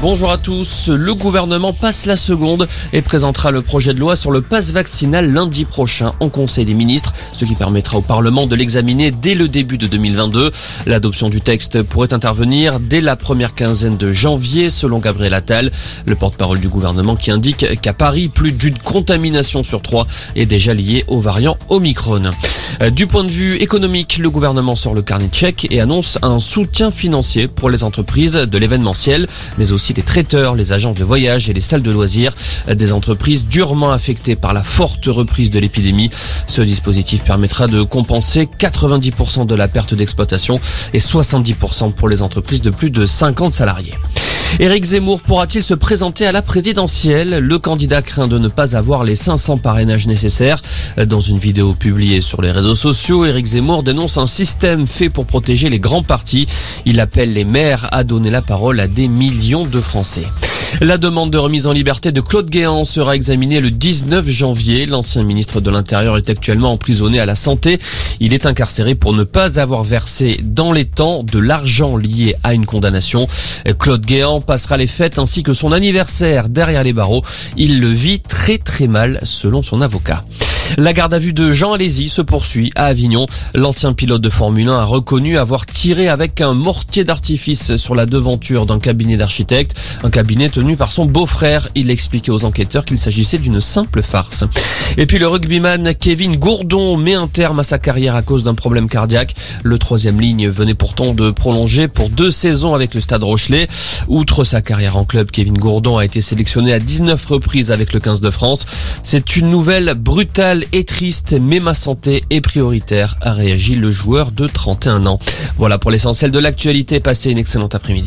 bonjour à tous. Le gouvernement passe la seconde et présentera le projet de loi sur le pass vaccinal lundi prochain en Conseil des ministres, ce qui permettra au Parlement de l'examiner dès le début de 2022. L'adoption du texte pourrait intervenir dès la première quinzaine de janvier, selon Gabriel Attal, le porte-parole du gouvernement qui indique qu'à Paris, plus d'une contamination sur trois est déjà liée au variant Omicron. Euh, du point de vue économique, le gouvernement sort le carnet de et annonce un soutien financier pour les entreprises de l'événementiel, mais aussi les traiteurs, les agents de voyage et les salles de loisirs, euh, des entreprises durement affectées par la forte reprise de l'épidémie. Ce dispositif permettra de compenser 90% de la perte d'exploitation et 70% pour les entreprises de plus de 50 salariés. Éric Zemmour pourra-t-il se présenter à la présidentielle? Le candidat craint de ne pas avoir les 500 parrainages nécessaires. Dans une vidéo publiée sur les réseaux sociaux, Éric Zemmour dénonce un système fait pour protéger les grands partis. Il appelle les maires à donner la parole à des millions de Français. La demande de remise en liberté de Claude Guéant sera examinée le 19 janvier. L'ancien ministre de l'Intérieur est actuellement emprisonné à la santé. Il est incarcéré pour ne pas avoir versé dans les temps de l'argent lié à une condamnation. Claude Guéant passera les fêtes ainsi que son anniversaire derrière les barreaux. Il le vit très très mal selon son avocat. La garde à vue de Jean Alési se poursuit à Avignon. L'ancien pilote de Formule 1 a reconnu avoir tiré avec un mortier d'artifice sur la devanture d'un cabinet d'architecte, un cabinet tenu par son beau-frère. Il expliquait aux enquêteurs qu'il s'agissait d'une simple farce. Et puis le rugbyman Kevin Gourdon met un terme à sa carrière à cause d'un problème cardiaque. Le troisième ligne venait pourtant de prolonger pour deux saisons avec le Stade Rochelet. Outre sa carrière en club, Kevin Gourdon a été sélectionné à 19 reprises avec le 15 de France. C'est une nouvelle brutale est triste, mais ma santé est prioritaire, a réagi le joueur de 31 ans. Voilà pour l'essentiel de l'actualité. Passez une excellente après-midi.